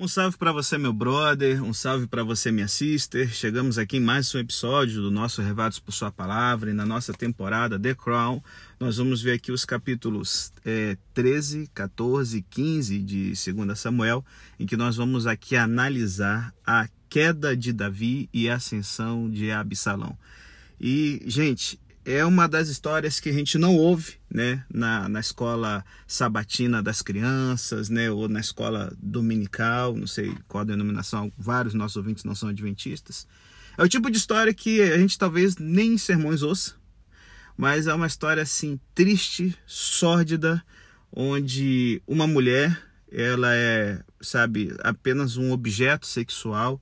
Um salve para você, meu brother, um salve para você, minha sister. Chegamos aqui em mais um episódio do nosso Revados por Sua Palavra e na nossa temporada The Crown. Nós vamos ver aqui os capítulos é, 13, 14 e 15 de 2 Samuel, em que nós vamos aqui analisar a queda de Davi e a ascensão de Absalão. E, gente, é uma das histórias que a gente não ouve né, na, na escola sabatina das crianças, né, ou na escola dominical, não sei qual a denominação, vários nossos ouvintes não são adventistas. É o tipo de história que a gente talvez nem em sermões ouça, mas é uma história assim triste, sórdida, onde uma mulher, ela é, sabe, apenas um objeto sexual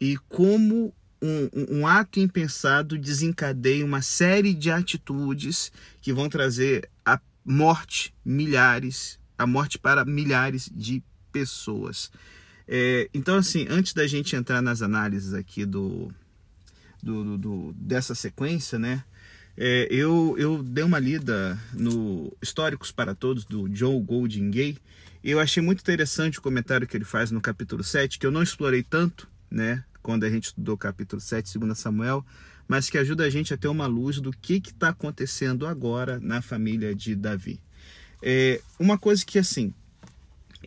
e como um, um, ato impensado desencadeia uma série de atitudes que vão trazer a morte milhares, a morte para milhares de pessoas. É, então, assim, antes da gente entrar nas análises aqui do, do, do, do dessa sequência, né? É, eu, eu dei uma lida no Históricos para Todos do Joe Golding Gay. Eu achei muito interessante o comentário que ele faz no capítulo 7, que eu não explorei tanto, né? Quando a gente estudou o capítulo 7, 2 Samuel, mas que ajuda a gente a ter uma luz do que está acontecendo agora na família de Davi. É, uma coisa que, assim,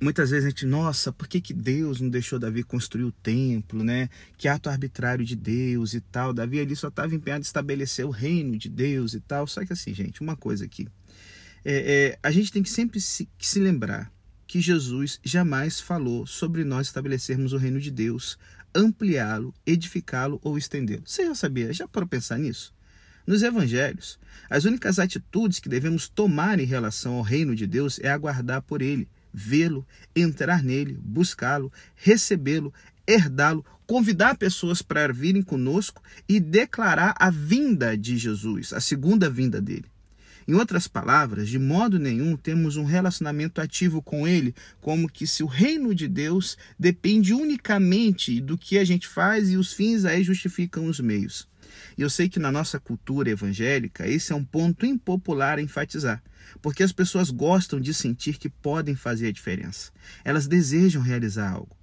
muitas vezes a gente, nossa, por que, que Deus não deixou Davi construir o templo, né? Que ato arbitrário de Deus e tal. Davi ali só estava empenhado em estabelecer o reino de Deus e tal. Só que assim, gente, uma coisa aqui. É, é, a gente tem que sempre se, se lembrar que Jesus jamais falou sobre nós estabelecermos o reino de Deus ampliá-lo, edificá-lo ou estendê-lo. Você já sabia? Já para pensar nisso? Nos evangelhos, as únicas atitudes que devemos tomar em relação ao reino de Deus é aguardar por ele, vê-lo, entrar nele, buscá-lo, recebê-lo, herdá-lo, convidar pessoas para virem conosco e declarar a vinda de Jesus, a segunda vinda dele. Em outras palavras, de modo nenhum temos um relacionamento ativo com Ele, como que se o reino de Deus depende unicamente do que a gente faz e os fins aí justificam os meios. E eu sei que na nossa cultura evangélica esse é um ponto impopular a enfatizar, porque as pessoas gostam de sentir que podem fazer a diferença. Elas desejam realizar algo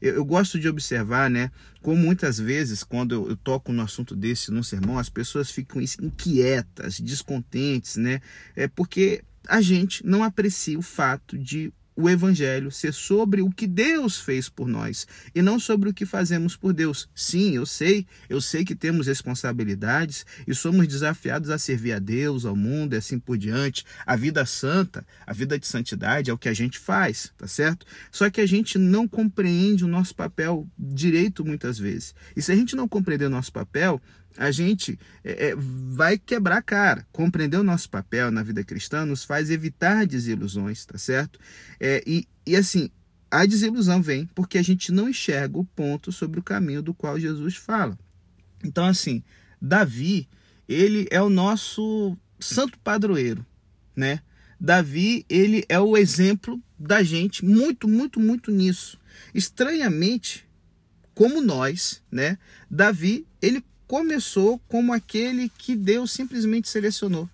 eu, eu, gosto de observar, né, como muitas vezes, quando eu, eu, toco no assunto desse num sermão, as pessoas ficam inquietas, descontentes, né, é porque a gente não aprecia o fato de o evangelho ser sobre o que Deus fez por nós e não sobre o que fazemos por Deus. Sim, eu sei, eu sei que temos responsabilidades e somos desafiados a servir a Deus, ao mundo e assim por diante. A vida santa, a vida de santidade é o que a gente faz, tá certo? Só que a gente não compreende o nosso papel direito muitas vezes. E se a gente não compreender o nosso papel, a gente é, é, vai quebrar a cara. Compreender o nosso papel na vida cristã nos faz evitar desilusões, tá certo? É, e, e assim, a desilusão vem porque a gente não enxerga o ponto sobre o caminho do qual Jesus fala. Então, assim, Davi, ele é o nosso santo padroeiro, né? Davi, ele é o exemplo da gente muito, muito, muito nisso. Estranhamente, como nós, né? Davi, ele começou como aquele que Deus simplesmente selecionou.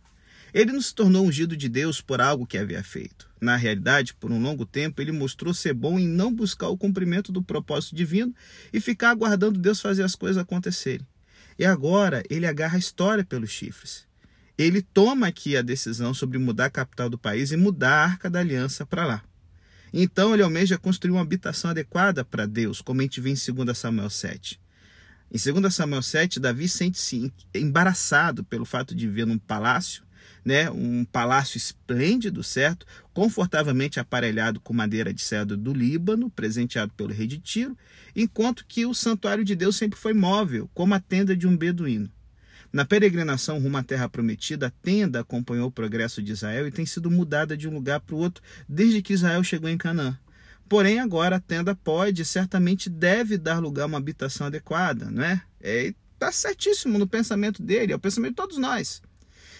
Ele não se tornou ungido de Deus por algo que havia feito. Na realidade, por um longo tempo, ele mostrou ser bom em não buscar o cumprimento do propósito divino e ficar aguardando Deus fazer as coisas acontecerem. E agora ele agarra a história pelos chifres. Ele toma aqui a decisão sobre mudar a capital do país e mudar a arca da aliança para lá. Então ele almeja construir uma habitação adequada para Deus, como a gente vê em 2 Samuel 7. Em 2 Samuel 7, Davi sente-se embaraçado pelo fato de ver num palácio, né, um palácio esplêndido, certo? Confortavelmente aparelhado com madeira de cedro do Líbano, presenteado pelo rei de Tiro, enquanto que o santuário de Deus sempre foi móvel, como a tenda de um beduíno. Na peregrinação rumo à terra prometida, a tenda acompanhou o progresso de Israel e tem sido mudada de um lugar para o outro desde que Israel chegou em Canaã. Porém, agora a tenda pode, certamente deve dar lugar a uma habitação adequada, não é? Está certíssimo no pensamento dele, é o pensamento de todos nós.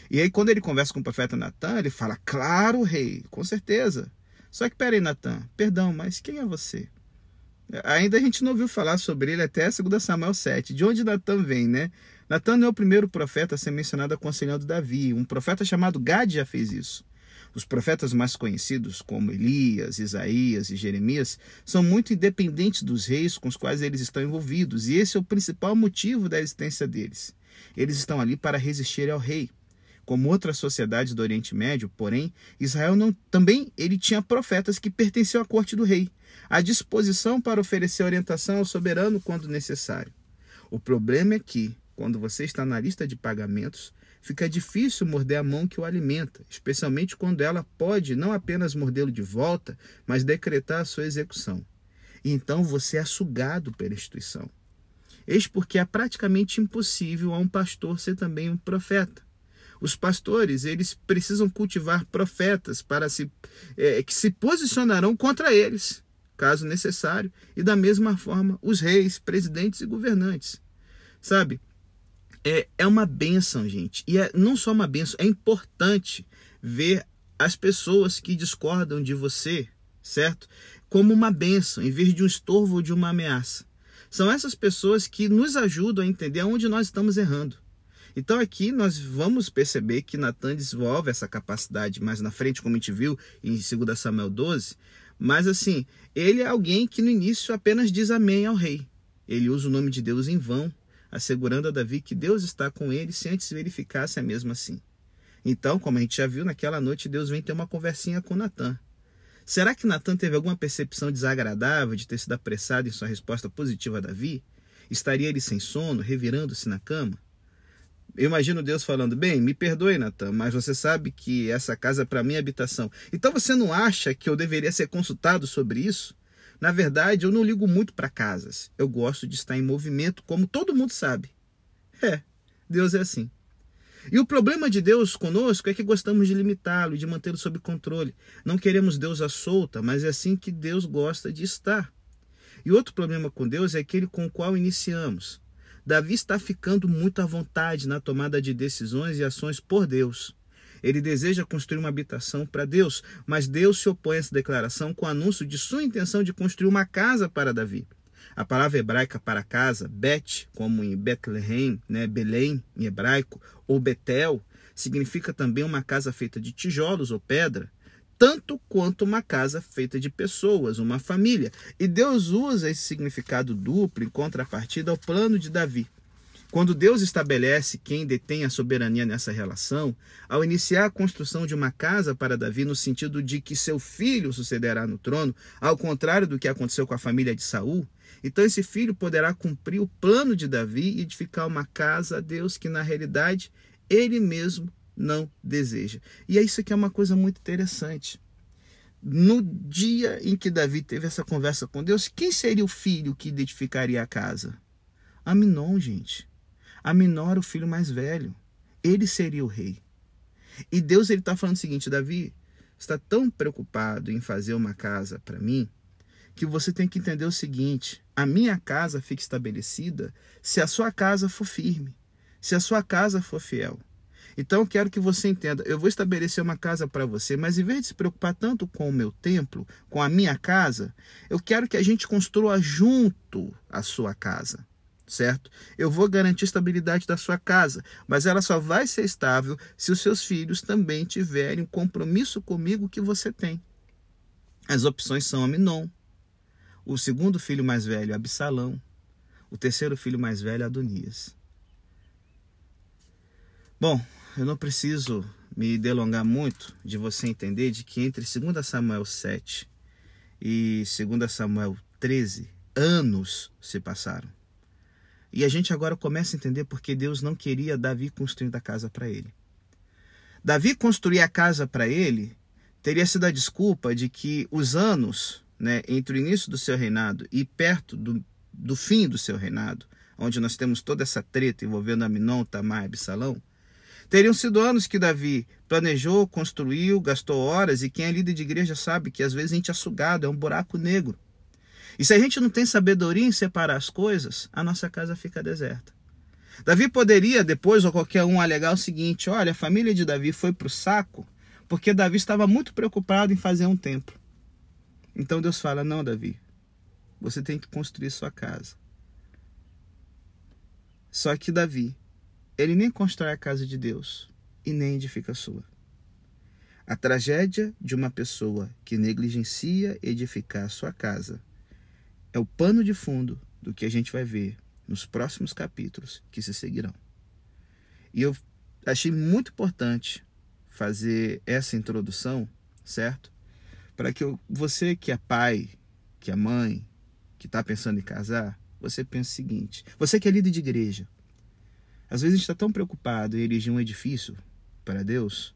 E aí, quando ele conversa com o profeta Natan, ele fala: Claro, rei, com certeza. Só que, peraí, Natan, perdão, mas quem é você? Ainda a gente não ouviu falar sobre ele até 2 Samuel 7. De onde Natan vem, né? Natan não é o primeiro profeta a ser mencionado aconselhando Davi. Um profeta chamado Gad já fez isso. Os profetas mais conhecidos, como Elias, Isaías e Jeremias, são muito independentes dos reis com os quais eles estão envolvidos, e esse é o principal motivo da existência deles. Eles estão ali para resistir ao rei. Como outras sociedades do Oriente Médio, porém, Israel não, também ele tinha profetas que pertenciam à corte do rei, à disposição para oferecer orientação ao soberano quando necessário. O problema é que, quando você está na lista de pagamentos, fica difícil morder a mão que o alimenta, especialmente quando ela pode não apenas mordê-lo de volta, mas decretar a sua execução. E então você é sugado pela instituição. Eis porque é praticamente impossível a um pastor ser também um profeta. Os pastores, eles precisam cultivar profetas para se, é, que se posicionarão contra eles, caso necessário, e da mesma forma os reis, presidentes e governantes. Sabe? É, é uma benção, gente. E é não só uma benção, é importante ver as pessoas que discordam de você, certo? Como uma benção, em vez de um estorvo ou de uma ameaça. São essas pessoas que nos ajudam a entender onde nós estamos errando. Então aqui nós vamos perceber que Natan desenvolve essa capacidade mais na frente, como a gente viu em 2 Samuel 12, mas assim, ele é alguém que no início apenas diz amém ao rei. Ele usa o nome de Deus em vão, assegurando a Davi que Deus está com ele se antes verificasse a mesma assim. Então, como a gente já viu, naquela noite Deus vem ter uma conversinha com Natan. Será que Natan teve alguma percepção desagradável de ter sido apressado em sua resposta positiva a Davi? Estaria ele sem sono, revirando-se na cama? Eu imagino Deus falando: Bem, me perdoe, Natan, mas você sabe que essa casa é para minha habitação. Então você não acha que eu deveria ser consultado sobre isso? Na verdade, eu não ligo muito para casas. Eu gosto de estar em movimento, como todo mundo sabe. É, Deus é assim. E o problema de Deus conosco é que gostamos de limitá-lo, de mantê-lo sob controle. Não queremos Deus à solta, mas é assim que Deus gosta de estar. E outro problema com Deus é aquele com o qual iniciamos. Davi está ficando muito à vontade na tomada de decisões e ações por Deus. Ele deseja construir uma habitação para Deus, mas Deus se opõe a essa declaração com o anúncio de sua intenção de construir uma casa para Davi. A palavra hebraica para casa, Bet, como em Bethlehem, né, Belém em hebraico, ou Betel, significa também uma casa feita de tijolos ou pedra, tanto quanto uma casa feita de pessoas, uma família. E Deus usa esse significado duplo em contrapartida ao plano de Davi. Quando Deus estabelece quem detém a soberania nessa relação, ao iniciar a construção de uma casa para Davi no sentido de que seu filho sucederá no trono, ao contrário do que aconteceu com a família de Saul, então esse filho poderá cumprir o plano de Davi e edificar uma casa a Deus que na realidade ele mesmo não deseja. E é isso que é uma coisa muito interessante. No dia em que Davi teve essa conversa com Deus, quem seria o filho que edificaria a casa? Aminon, gente. Aminor, o filho mais velho. Ele seria o rei. E Deus ele está falando o seguinte, Davi, está tão preocupado em fazer uma casa para mim que você tem que entender o seguinte: a minha casa fica estabelecida se a sua casa for firme, se a sua casa for fiel. Então eu quero que você entenda, eu vou estabelecer uma casa para você, mas em vez de se preocupar tanto com o meu templo, com a minha casa, eu quero que a gente construa junto a sua casa certo? Eu vou garantir a estabilidade da sua casa, mas ela só vai ser estável se os seus filhos também tiverem o compromisso comigo que você tem. As opções são Aminon, o segundo filho mais velho, Absalão, o terceiro filho mais velho, Adonias. Bom, eu não preciso me delongar muito de você entender de que entre 2 Samuel 7 e 2 Samuel 13, anos se passaram. E a gente agora começa a entender porque Deus não queria Davi construindo a casa para ele. Davi construir a casa para ele teria sido a desculpa de que os anos né, entre o início do seu reinado e perto do, do fim do seu reinado, onde nós temos toda essa treta envolvendo Aminon, Tamar e Absalão, teriam sido anos que Davi planejou, construiu, gastou horas, e quem é líder de igreja sabe que às vezes a gente é sugado, é um buraco negro. E se a gente não tem sabedoria em separar as coisas, a nossa casa fica deserta. Davi poderia, depois, ou qualquer um, alegar o seguinte: olha, a família de Davi foi para o saco porque Davi estava muito preocupado em fazer um templo. Então Deus fala: não, Davi, você tem que construir sua casa. Só que Davi, ele nem constrói a casa de Deus e nem edifica a sua. A tragédia de uma pessoa que negligencia edificar sua casa é o pano de fundo do que a gente vai ver nos próximos capítulos que se seguirão. E eu achei muito importante fazer essa introdução, certo? Para que eu, você que é pai, que é mãe, que está pensando em casar, você pense o seguinte: você que é líder de igreja, às vezes a gente está tão preocupado em erigir um edifício para Deus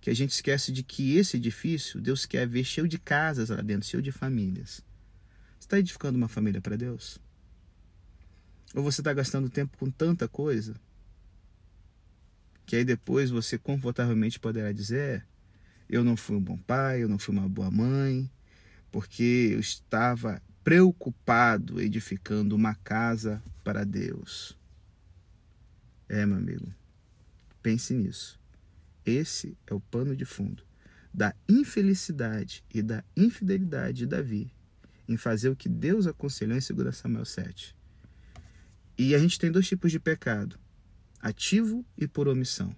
que a gente esquece de que esse edifício Deus quer ver cheio de casas lá dentro, cheio de famílias. Está edificando uma família para Deus? Ou você está gastando tempo com tanta coisa que aí depois você confortavelmente poderá dizer: eu não fui um bom pai, eu não fui uma boa mãe, porque eu estava preocupado edificando uma casa para Deus. É, meu amigo, pense nisso. Esse é o pano de fundo da infelicidade e da infidelidade de Davi em fazer o que Deus aconselhou em 2 Samuel 7. E a gente tem dois tipos de pecado: ativo e por omissão.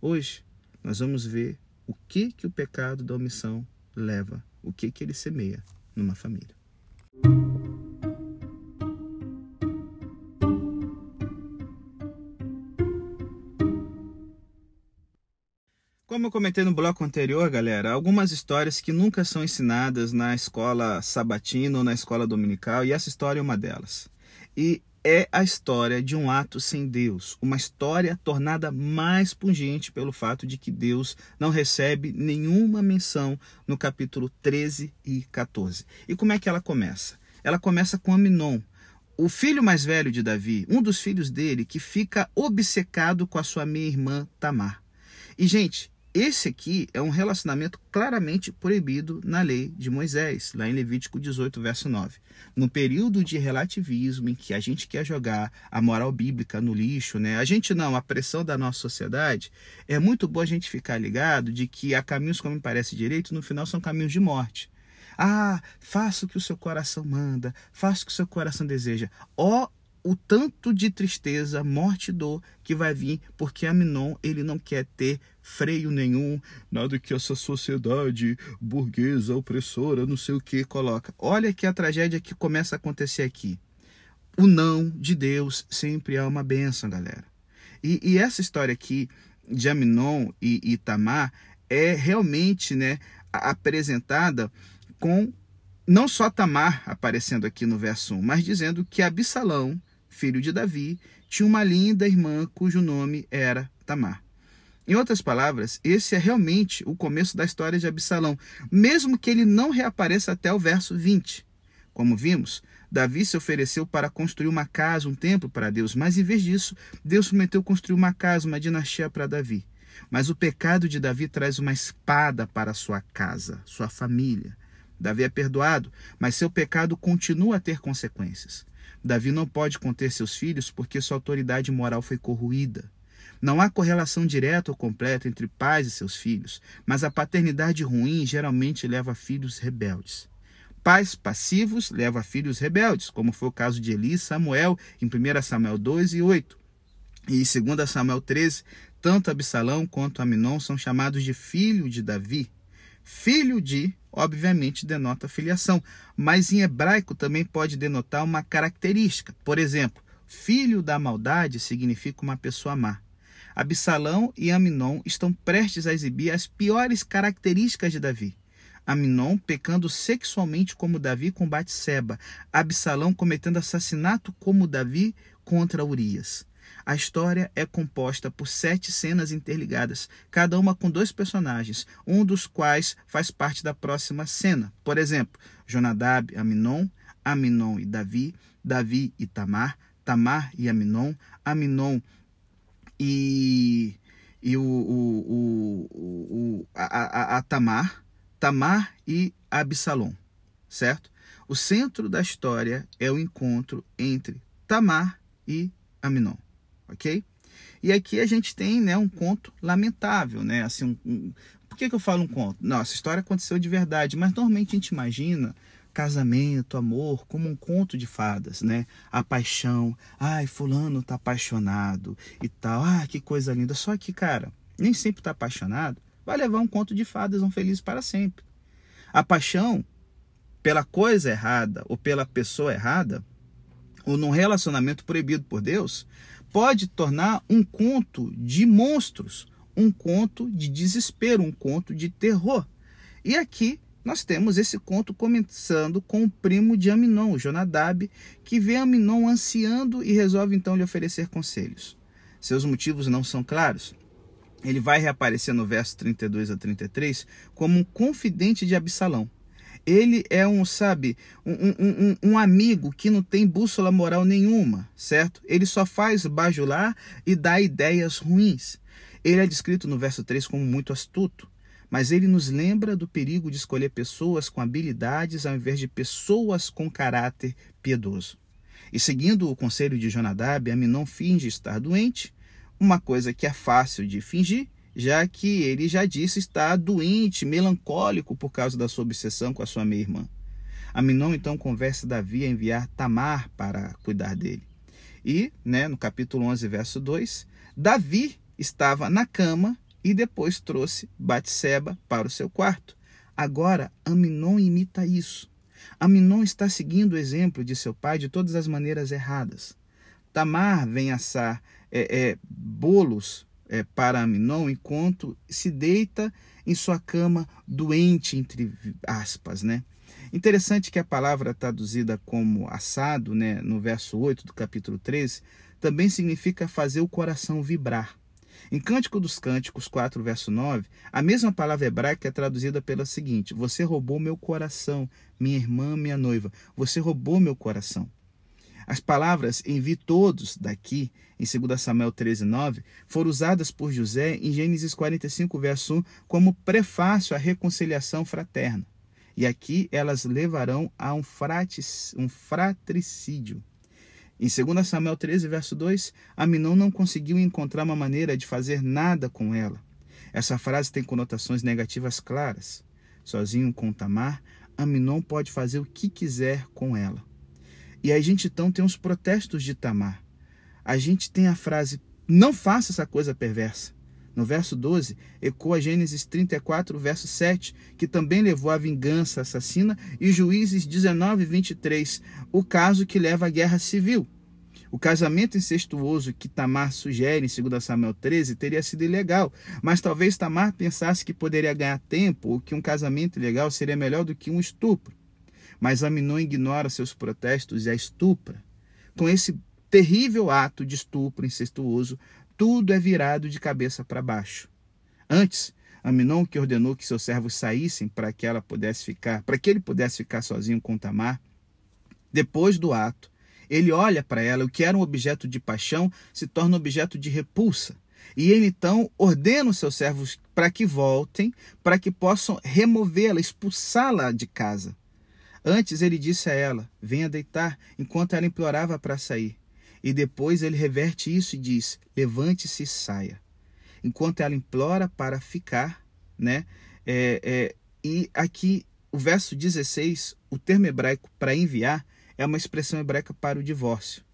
Hoje nós vamos ver o que que o pecado da omissão leva, o que que ele semeia numa família. Como eu comentei no bloco anterior, galera, algumas histórias que nunca são ensinadas na escola sabatina ou na escola dominical, e essa história é uma delas. E é a história de um ato sem Deus, uma história tornada mais pungente pelo fato de que Deus não recebe nenhuma menção no capítulo 13 e 14. E como é que ela começa? Ela começa com Aminon, o filho mais velho de Davi, um dos filhos dele, que fica obcecado com a sua meia-irmã Tamar. E, gente, esse aqui é um relacionamento claramente proibido na lei de Moisés, lá em Levítico 18, verso 9. No período de relativismo em que a gente quer jogar a moral bíblica no lixo, né? A gente não, a pressão da nossa sociedade, é muito bom a gente ficar ligado de que há caminhos como parece direito, no final são caminhos de morte. Ah, faça o que o seu coração manda, faça o que o seu coração deseja. Ó o tanto de tristeza, morte e dor que vai vir, porque Aminon ele não quer ter freio nenhum, nada que essa sociedade burguesa, opressora, não sei o que coloca. Olha que a tragédia que começa a acontecer aqui. O não de Deus sempre é uma benção, galera. E, e essa história aqui de Aminon e, e Tamar é realmente né, apresentada com não só Tamar aparecendo aqui no verso 1, mas dizendo que Absalão filho de Davi, tinha uma linda irmã cujo nome era Tamar. Em outras palavras, esse é realmente o começo da história de Absalão, mesmo que ele não reapareça até o verso 20. Como vimos, Davi se ofereceu para construir uma casa, um templo para Deus, mas em vez disso, Deus prometeu construir uma casa, uma dinastia para Davi. Mas o pecado de Davi traz uma espada para sua casa, sua família. Davi é perdoado, mas seu pecado continua a ter consequências. Davi não pode conter seus filhos porque sua autoridade moral foi corroída. Não há correlação direta ou completa entre pais e seus filhos, mas a paternidade ruim geralmente leva a filhos rebeldes. Pais passivos levam a filhos rebeldes, como foi o caso de Eli e Samuel em 1 Samuel 2 e 8. E em 2 Samuel 13, tanto Absalão quanto Aminon são chamados de filho de Davi. Filho de obviamente denota filiação, mas em hebraico também pode denotar uma característica. Por exemplo, filho da maldade significa uma pessoa má. Absalão e Aminon estão prestes a exibir as piores características de Davi. Aminon pecando sexualmente como Davi com Batseba, Absalão cometendo assassinato como Davi contra Urias. A história é composta por sete cenas interligadas, cada uma com dois personagens, um dos quais faz parte da próxima cena. Por exemplo, Jonadab Aminon, Aminon e Davi, Davi e Tamar, Tamar e Aminon, Aminon e, e o, o, o, o a, a, a Tamar, Tamar e Absalom, certo? O centro da história é o encontro entre Tamar e Aminon ok? E aqui a gente tem né, um conto lamentável, né? Assim, um, um... Por que, que eu falo um conto? Não, essa história aconteceu de verdade, mas normalmente a gente imagina casamento, amor, como um conto de fadas, né? A paixão, ai, fulano tá apaixonado e tal, ah, que coisa linda. Só que, cara, nem sempre tá apaixonado vai levar um conto de fadas, um feliz para sempre. A paixão pela coisa errada ou pela pessoa errada, ou num relacionamento proibido por Deus, pode tornar um conto de monstros, um conto de desespero, um conto de terror. E aqui nós temos esse conto começando com o primo de Aminon, Jonadab, que vê Aminon ansiando e resolve então lhe oferecer conselhos. Seus motivos não são claros. Ele vai reaparecer no verso 32 a 33 como um confidente de Absalão. Ele é um, sabe, um, um, um, amigo que não tem bússola moral nenhuma, certo? Ele só faz bajular e dá ideias ruins. Ele é descrito no verso 3 como muito astuto, mas ele nos lembra do perigo de escolher pessoas com habilidades ao invés de pessoas com caráter piedoso. E seguindo o conselho de Jonadab, Aminon finge estar doente, uma coisa que é fácil de fingir, já que ele já disse estar doente, melancólico por causa da sua obsessão com a sua meia-irmã. Aminon então conversa Davi a enviar Tamar para cuidar dele. E, né, no capítulo 11, verso 2, Davi estava na cama e depois trouxe Batseba para o seu quarto. Agora, Aminon imita isso. Aminon está seguindo o exemplo de seu pai de todas as maneiras erradas. Tamar vem assar é, é, bolos é, para Aminon enquanto se deita em sua cama doente, entre aspas, né? Interessante que a palavra traduzida como assado, né, no verso 8 do capítulo 13, também significa fazer o coração vibrar. Em Cântico dos Cânticos 4, verso 9, a mesma palavra hebraica é traduzida pela seguinte: Você roubou meu coração, minha irmã, minha noiva. Você roubou meu coração. As palavras envie todos daqui, em 2 Samuel 13, 9, foram usadas por José em Gênesis 45, verso 1, como prefácio à reconciliação fraterna. E aqui elas levarão a um, um fratricídio. Em 2 Samuel 13, verso 2, Aminon não conseguiu encontrar uma maneira de fazer nada com ela. Essa frase tem conotações negativas claras. Sozinho com Tamar, Aminon pode fazer o que quiser com ela. E a gente então tem os protestos de Tamar. A gente tem a frase: não faça essa coisa perversa. No verso 12, ecoa Gênesis 34, verso 7, que também levou à vingança assassina, e Juízes 19, 23, o caso que leva à guerra civil. O casamento incestuoso que Tamar sugere em 2 Samuel 13 teria sido ilegal, mas talvez Tamar pensasse que poderia ganhar tempo ou que um casamento ilegal seria melhor do que um estupro. Mas Aminon ignora seus protestos e a estupra. Com esse terrível ato de estupro incestuoso, tudo é virado de cabeça para baixo. Antes, Aminon que ordenou que seus servos saíssem para que ela pudesse ficar, para que ele pudesse ficar sozinho com Tamar. Depois do ato, ele olha para ela, o que era um objeto de paixão se torna objeto de repulsa. E ele então ordena os seus servos para que voltem, para que possam removê-la, expulsá-la de casa. Antes ele disse a ela: Venha deitar, enquanto ela implorava para sair. E depois ele reverte isso e diz: levante-se e saia. Enquanto ela implora para ficar, né? É, é, e aqui o verso 16, o termo hebraico para enviar, é uma expressão hebraica para o divórcio.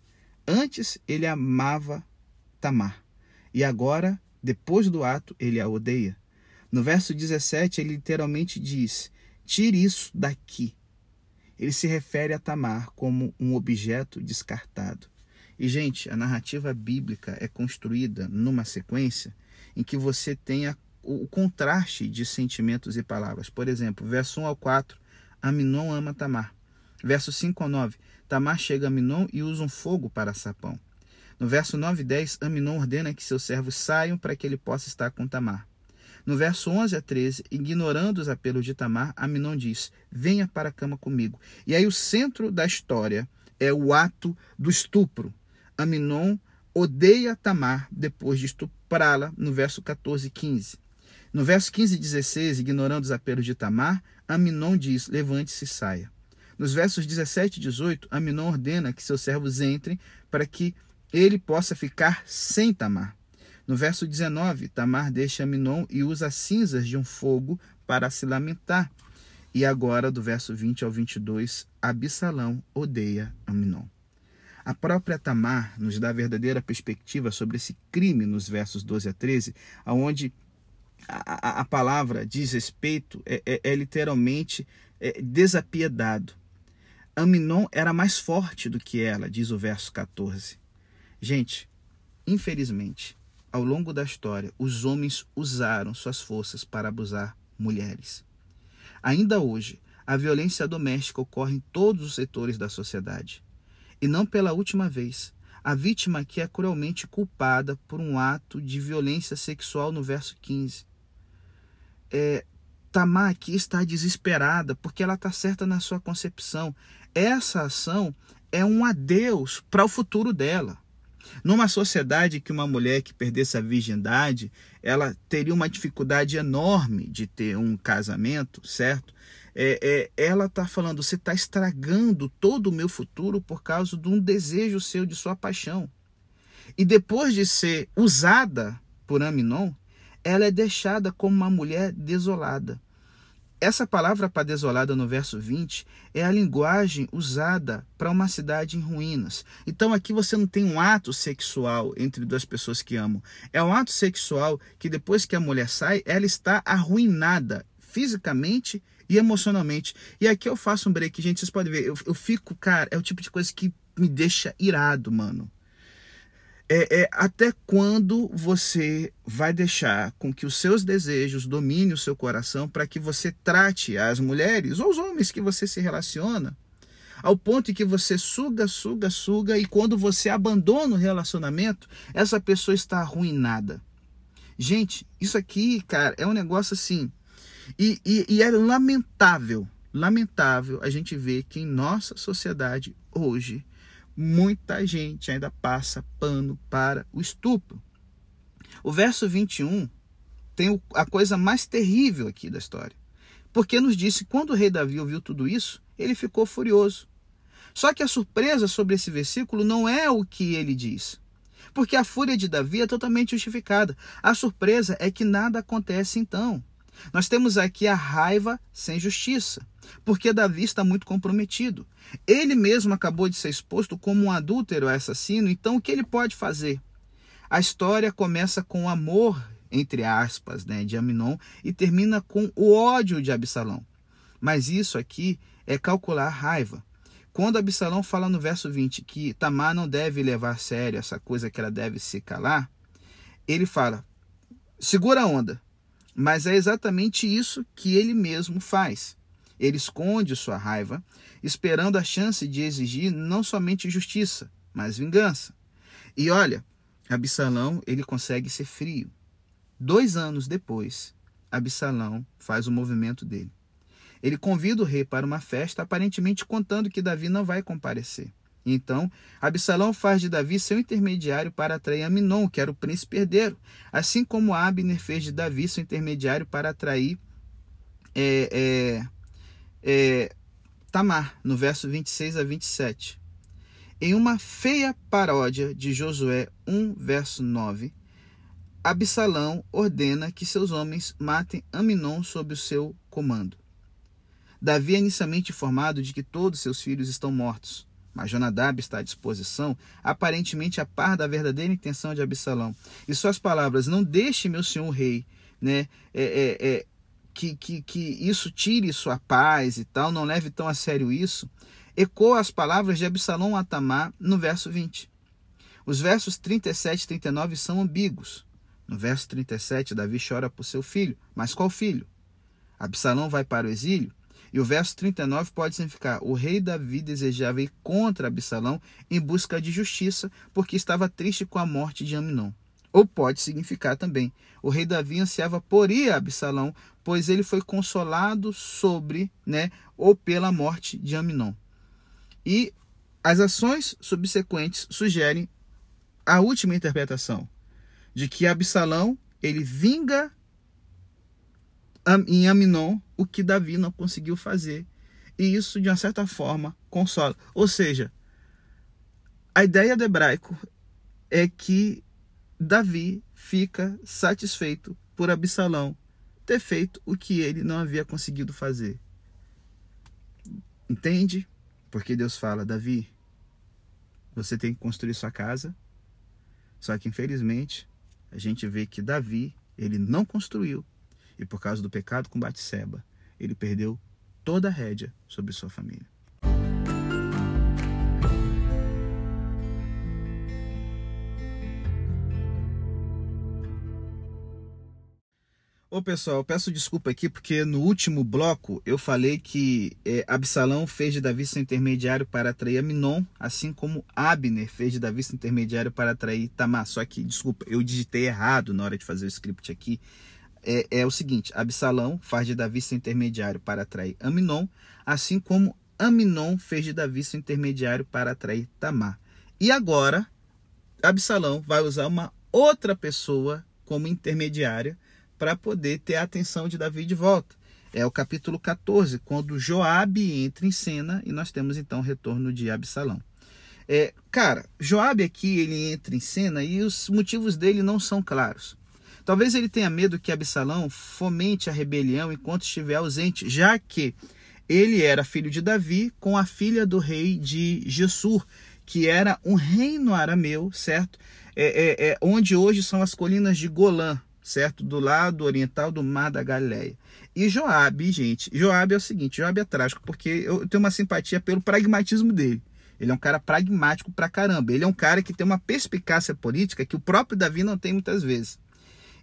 Antes ele amava Tamar, e agora, depois do ato, ele a odeia. No verso 17, ele literalmente diz: Tire isso daqui. Ele se refere a Tamar como um objeto descartado. E, gente, a narrativa bíblica é construída numa sequência em que você tenha o contraste de sentimentos e palavras. Por exemplo, verso 1 ao 4, Aminon ama Tamar. Verso 5 ao 9, Tamar chega a Aminon e usa um fogo para sapão. No verso 9 e 10, Aminon ordena que seus servos saiam para que ele possa estar com Tamar. No verso 11 a 13, ignorando os apelos de Tamar, Aminon diz: Venha para a cama comigo. E aí o centro da história é o ato do estupro. Aminon odeia Tamar depois de estuprá-la, no verso 14 e 15. No verso 15 e 16, ignorando os apelos de Tamar, Aminon diz: Levante-se e saia. Nos versos 17 e 18, Aminon ordena que seus servos entrem para que ele possa ficar sem Tamar. No verso 19, Tamar deixa Aminon e usa cinzas de um fogo para se lamentar. E agora, do verso 20 ao 22, Absalão odeia Aminon. A própria Tamar nos dá a verdadeira perspectiva sobre esse crime nos versos 12 a 13, aonde a, a palavra diz respeito é, é, é literalmente é, desapiedado. Aminon era mais forte do que ela, diz o verso 14. Gente, infelizmente, ao longo da história, os homens usaram suas forças para abusar mulheres. Ainda hoje, a violência doméstica ocorre em todos os setores da sociedade. E não pela última vez, a vítima aqui é cruelmente culpada por um ato de violência sexual no verso 15. É, Tamar aqui está desesperada porque ela está certa na sua concepção. Essa ação é um adeus para o futuro dela. Numa sociedade que uma mulher que perdesse a virgindade, ela teria uma dificuldade enorme de ter um casamento, certo? É, é, ela está falando, você está estragando todo o meu futuro por causa de um desejo seu, de sua paixão. E depois de ser usada por Aminon, ela é deixada como uma mulher desolada. Essa palavra para desolada no verso 20 é a linguagem usada para uma cidade em ruínas. Então aqui você não tem um ato sexual entre duas pessoas que amam. É um ato sexual que depois que a mulher sai, ela está arruinada fisicamente e emocionalmente. E aqui eu faço um break, gente, vocês podem ver, eu, eu fico, cara, é o tipo de coisa que me deixa irado, mano. É, é, até quando você vai deixar com que os seus desejos dominem o seu coração para que você trate as mulheres ou os homens que você se relaciona ao ponto em que você suga, suga, suga e quando você abandona o relacionamento, essa pessoa está arruinada. Gente, isso aqui, cara, é um negócio assim e, e, e é lamentável, lamentável a gente ver que em nossa sociedade hoje muita gente ainda passa pano para o estupro. O verso 21 tem a coisa mais terrível aqui da história. Porque nos disse, quando o rei Davi ouviu tudo isso, ele ficou furioso. Só que a surpresa sobre esse versículo não é o que ele diz. Porque a fúria de Davi é totalmente justificada. A surpresa é que nada acontece então. Nós temos aqui a raiva sem justiça, porque Davi está muito comprometido. Ele mesmo acabou de ser exposto como um adúltero assassino, então o que ele pode fazer? A história começa com o amor, entre aspas, né, de Aminon e termina com o ódio de Absalão. Mas isso aqui é calcular raiva. Quando Absalão fala no verso 20 que Tamar não deve levar a sério essa coisa que ela deve se calar, ele fala: segura a onda, mas é exatamente isso que ele mesmo faz. Ele esconde sua raiva, esperando a chance de exigir não somente justiça, mas vingança. E olha, Absalão ele consegue ser frio. Dois anos depois, Absalão faz o movimento dele. Ele convida o rei para uma festa, aparentemente contando que Davi não vai comparecer. Então, Absalão faz de Davi seu intermediário para atrair Aminon, que era o príncipe herdeiro, assim como Abner fez de Davi seu intermediário para atrair é, é, é, Tamar, no verso 26 a 27. Em uma feia paródia de Josué 1, verso 9, Absalão ordena que seus homens matem Aminon sob o seu comando. Davi é inicialmente informado de que todos seus filhos estão mortos mas Jonadab está à disposição, aparentemente a par da verdadeira intenção de Absalão. E suas palavras, não deixe meu senhor rei, né, é, é, é, que, que, que isso tire sua paz e tal, não leve tão a sério isso, ecoa as palavras de Absalão a Tamar no verso 20. Os versos 37 e 39 são ambíguos. No verso 37, Davi chora por seu filho. Mas qual filho? Absalão vai para o exílio? E o verso 39 pode significar: o rei Davi desejava ir contra Absalão em busca de justiça, porque estava triste com a morte de Aminon. Ou pode significar também: o rei Davi ansiava por ir a Absalão, pois ele foi consolado sobre, né, ou pela morte de Aminon. E as ações subsequentes sugerem a última interpretação de que Absalão ele vinga em Aminon o que Davi não conseguiu fazer. E isso, de uma certa forma, consola. Ou seja, a ideia do hebraico é que Davi fica satisfeito por Absalão ter feito o que ele não havia conseguido fazer. Entende? Porque Deus fala, Davi, você tem que construir sua casa. Só que infelizmente a gente vê que Davi ele não construiu. E por causa do pecado com Batseba, ele perdeu toda a rédea sobre sua família. Ô pessoal, peço desculpa aqui porque no último bloco eu falei que é, Absalão fez de Davi seu intermediário para atrair Aminon, assim como Abner fez de Davi seu intermediário para atrair Tamar. Só que, desculpa, eu digitei errado na hora de fazer o script aqui. É, é o seguinte: Absalão faz de Davi seu intermediário para atrair Aminon, assim como Aminon fez de Davi seu intermediário para atrair Tamar. E agora, Absalão vai usar uma outra pessoa como intermediária para poder ter a atenção de Davi de volta. É o capítulo 14, quando Joabe entra em cena e nós temos então o retorno de Absalão. É, cara, Joabe aqui ele entra em cena e os motivos dele não são claros. Talvez ele tenha medo que Absalão fomente a rebelião enquanto estiver ausente, já que ele era filho de Davi com a filha do rei de Gessur, que era um reino arameu, certo? É, é, é, onde hoje são as colinas de Golã, certo? Do lado oriental do Mar da Galileia. E Joabe, gente, Joabe é o seguinte, Joabe é trágico, porque eu tenho uma simpatia pelo pragmatismo dele. Ele é um cara pragmático pra caramba. Ele é um cara que tem uma perspicácia política que o próprio Davi não tem muitas vezes.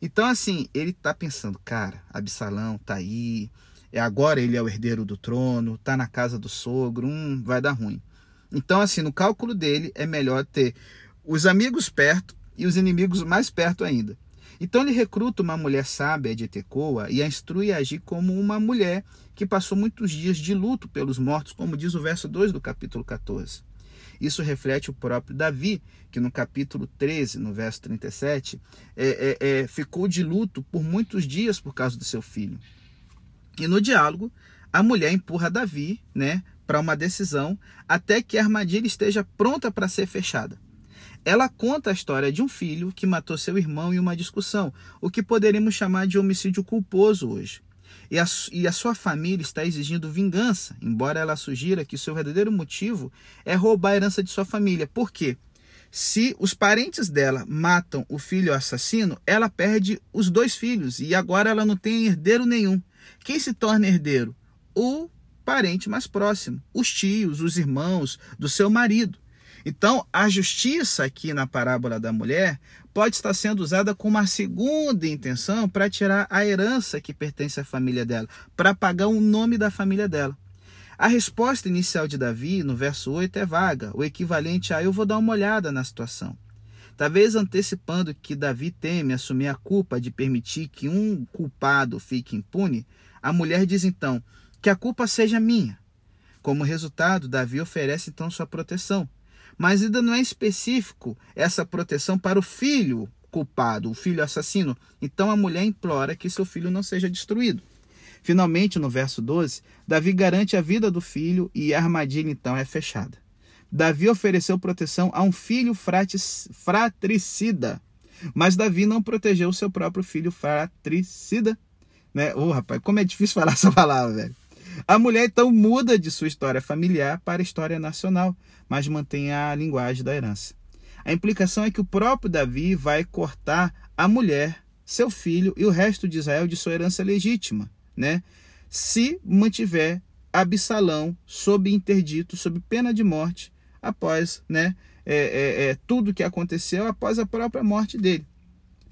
Então, assim, ele tá pensando, cara, Absalão tá aí, é agora ele é o herdeiro do trono, tá na casa do sogro, hum, vai dar ruim. Então, assim, no cálculo dele, é melhor ter os amigos perto e os inimigos mais perto ainda. Então ele recruta uma mulher sábia de Tecoa e a instrui a agir como uma mulher que passou muitos dias de luto pelos mortos, como diz o verso 2 do capítulo 14. Isso reflete o próprio Davi, que no capítulo 13, no verso 37, é, é, é, ficou de luto por muitos dias por causa do seu filho. E no diálogo, a mulher empurra Davi né, para uma decisão até que a armadilha esteja pronta para ser fechada. Ela conta a história de um filho que matou seu irmão em uma discussão, o que poderíamos chamar de homicídio culposo hoje. E a, e a, sua família está exigindo vingança, embora ela sugira que seu verdadeiro motivo é roubar a herança de sua família. Por quê? Se os parentes dela matam o filho assassino, ela perde os dois filhos e agora ela não tem herdeiro nenhum. Quem se torna herdeiro? O parente mais próximo, os tios, os irmãos do seu marido. Então, a justiça aqui na parábola da mulher pode estar sendo usada com uma segunda intenção para tirar a herança que pertence à família dela, para pagar o nome da família dela. A resposta inicial de Davi, no verso 8, é vaga, o equivalente a eu vou dar uma olhada na situação. Talvez antecipando que Davi teme assumir a culpa de permitir que um culpado fique impune, a mulher diz então: que a culpa seja minha. Como resultado, Davi oferece então sua proteção mas ainda não é específico essa proteção para o filho culpado, o filho assassino. Então a mulher implora que seu filho não seja destruído. Finalmente, no verso 12, Davi garante a vida do filho e a armadilha então é fechada. Davi ofereceu proteção a um filho fratricida, mas Davi não protegeu seu próprio filho fratricida. Né? Ô, oh, rapaz, como é difícil falar essa palavra, velho. A mulher então muda de sua história familiar para a história nacional, mas mantém a linguagem da herança. A implicação é que o próprio Davi vai cortar a mulher, seu filho e o resto de Israel de sua herança legítima, né? Se mantiver Absalão sob interdito, sob pena de morte, após, né, é, é, é, tudo que aconteceu após a própria morte dele.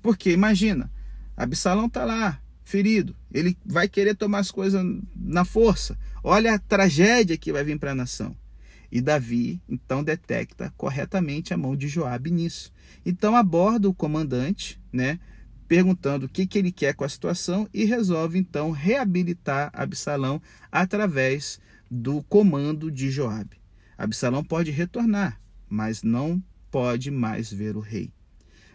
Porque imagina, Absalão está lá, ferido. Ele vai querer tomar as coisas na força. Olha a tragédia que vai vir para a nação. E Davi então detecta corretamente a mão de Joabe nisso. Então aborda o comandante, né, perguntando o que, que ele quer com a situação e resolve então reabilitar Absalão através do comando de Joabe. Absalão pode retornar, mas não pode mais ver o rei.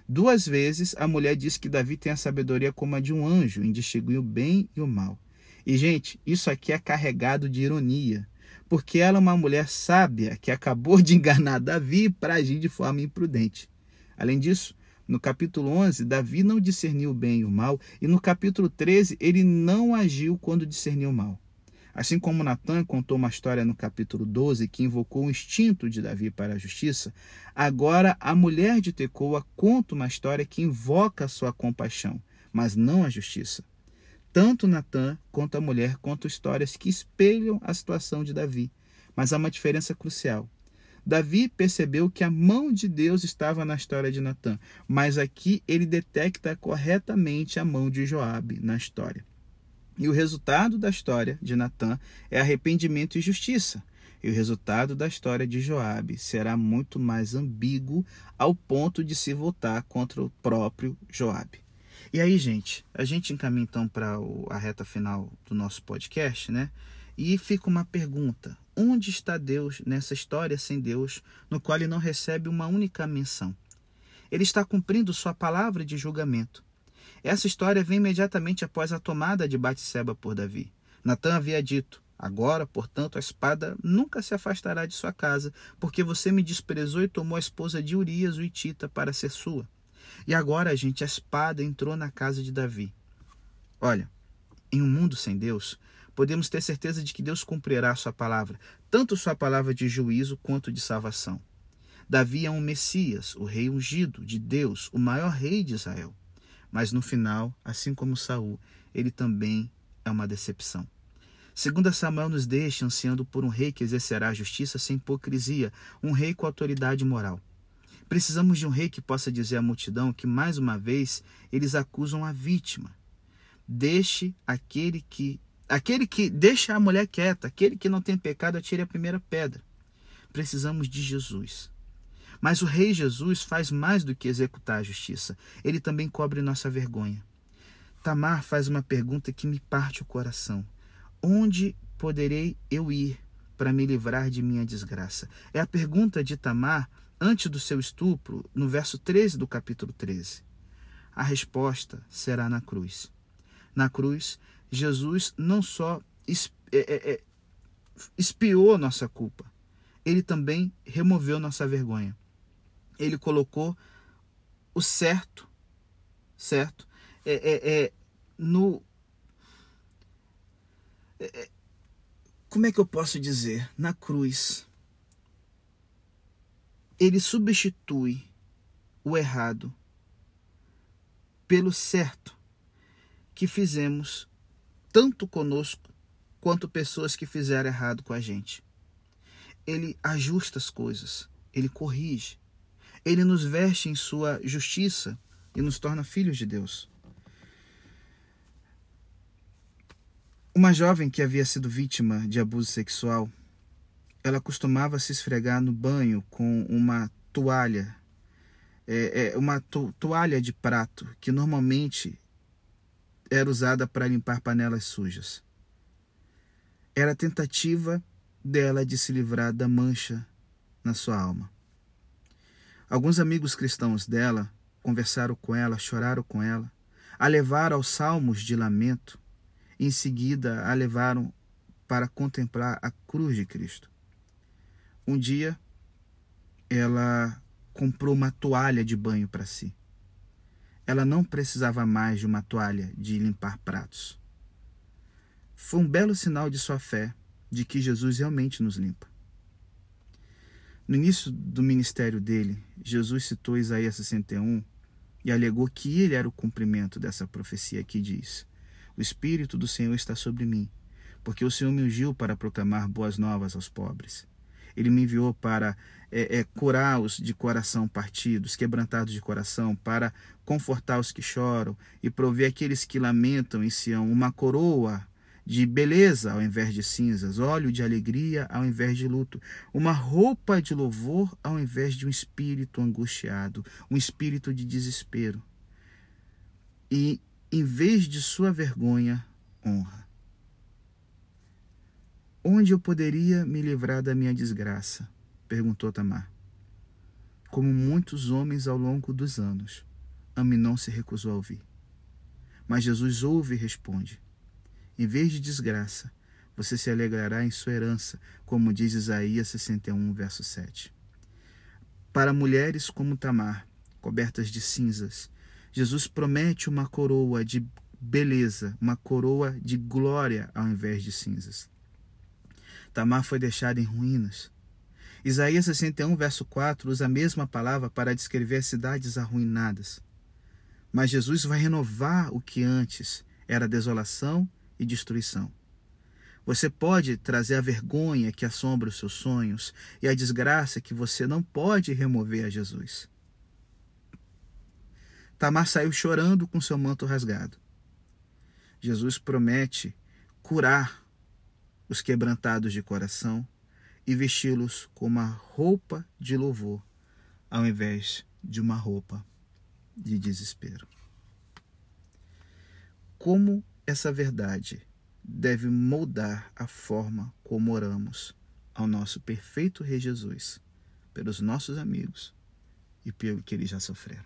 Duas vezes a mulher diz que Davi tem a sabedoria como a de um anjo em distinguir o bem e o mal. E, gente, isso aqui é carregado de ironia, porque ela é uma mulher sábia que acabou de enganar Davi para agir de forma imprudente. Além disso, no capítulo 11, Davi não discerniu o bem e o mal, e no capítulo 13, ele não agiu quando discerniu o mal. Assim como Natan contou uma história no capítulo 12 que invocou o instinto de Davi para a justiça, agora a mulher de Tecoa conta uma história que invoca a sua compaixão, mas não a justiça. Tanto Natan quanto a mulher contam histórias que espelham a situação de Davi, mas há uma diferença crucial. Davi percebeu que a mão de Deus estava na história de Natan, mas aqui ele detecta corretamente a mão de Joabe na história. E o resultado da história de Natan é arrependimento e justiça. E o resultado da história de Joabe será muito mais ambíguo ao ponto de se votar contra o próprio Joabe. E aí, gente, a gente encaminha então para a reta final do nosso podcast, né? E fica uma pergunta: onde está Deus nessa história sem Deus, no qual ele não recebe uma única menção? Ele está cumprindo sua palavra de julgamento. Essa história vem imediatamente após a tomada de Batseba por Davi. Natan havia dito: Agora, portanto, a espada nunca se afastará de sua casa, porque você me desprezou e tomou a esposa de Urias, o Itita, para ser sua. E agora, gente, a espada entrou na casa de Davi. Olha, em um mundo sem Deus, podemos ter certeza de que Deus cumprirá sua palavra, tanto sua palavra de juízo quanto de salvação. Davi é um Messias, o rei ungido de Deus, o maior rei de Israel. Mas no final, assim como Saul, ele também é uma decepção. Segunda Samuel nos deixa ansiando por um rei que exercerá a justiça sem hipocrisia, um rei com autoridade moral. Precisamos de um rei que possa dizer à multidão que, mais uma vez, eles acusam a vítima. Deixe aquele que aquele que deixa a mulher quieta, aquele que não tem pecado, atire a primeira pedra. Precisamos de Jesus. Mas o rei Jesus faz mais do que executar a justiça. Ele também cobre nossa vergonha. Tamar faz uma pergunta que me parte o coração. Onde poderei eu ir para me livrar de minha desgraça? É a pergunta de Tamar antes do seu estupro, no verso 13 do capítulo 13. A resposta será na cruz. Na cruz, Jesus não só é, é, é, espiou nossa culpa, ele também removeu nossa vergonha. Ele colocou o certo, certo, é, é, é no é, é, como é que eu posso dizer? Na cruz. Ele substitui o errado pelo certo que fizemos tanto conosco quanto pessoas que fizeram errado com a gente. Ele ajusta as coisas, ele corrige, ele nos veste em sua justiça e nos torna filhos de Deus. Uma jovem que havia sido vítima de abuso sexual, ela costumava se esfregar no banho com uma toalha, é, é, uma to toalha de prato, que normalmente era usada para limpar panelas sujas. Era a tentativa dela de se livrar da mancha na sua alma. Alguns amigos cristãos dela conversaram com ela, choraram com ela, a levaram aos salmos de lamento em seguida, a levaram para contemplar a cruz de Cristo. Um dia, ela comprou uma toalha de banho para si. Ela não precisava mais de uma toalha de limpar pratos. Foi um belo sinal de sua fé, de que Jesus realmente nos limpa. No início do ministério dele, Jesus citou Isaías 61 e alegou que ele era o cumprimento dessa profecia que diz: o Espírito do Senhor está sobre mim, porque o Senhor me ungiu para proclamar boas novas aos pobres. Ele me enviou para é, é, curar os de coração partidos, quebrantados de coração, para confortar os que choram e prover aqueles que lamentam em Sião uma coroa de beleza ao invés de cinzas, óleo de alegria ao invés de luto, uma roupa de louvor ao invés de um espírito angustiado, um espírito de desespero. E em vez de sua vergonha, honra. Onde eu poderia me livrar da minha desgraça? perguntou Tamar. Como muitos homens ao longo dos anos, Aminon se recusou a ouvir. Mas Jesus ouve e responde: Em vez de desgraça, você se alegrará em sua herança, como diz Isaías 61, verso 7. Para mulheres como Tamar, cobertas de cinzas, Jesus promete uma coroa de beleza, uma coroa de glória ao invés de cinzas. Tamar foi deixada em ruínas. Isaías 61, verso 4, usa a mesma palavra para descrever as cidades arruinadas. Mas Jesus vai renovar o que antes era desolação e destruição. Você pode trazer a vergonha que assombra os seus sonhos e a desgraça que você não pode remover a Jesus. Tamar saiu chorando com seu manto rasgado. Jesus promete curar os quebrantados de coração e vesti-los com uma roupa de louvor, ao invés de uma roupa de desespero. Como essa verdade deve moldar a forma como oramos ao nosso perfeito Rei Jesus, pelos nossos amigos e pelo que eles já sofreram.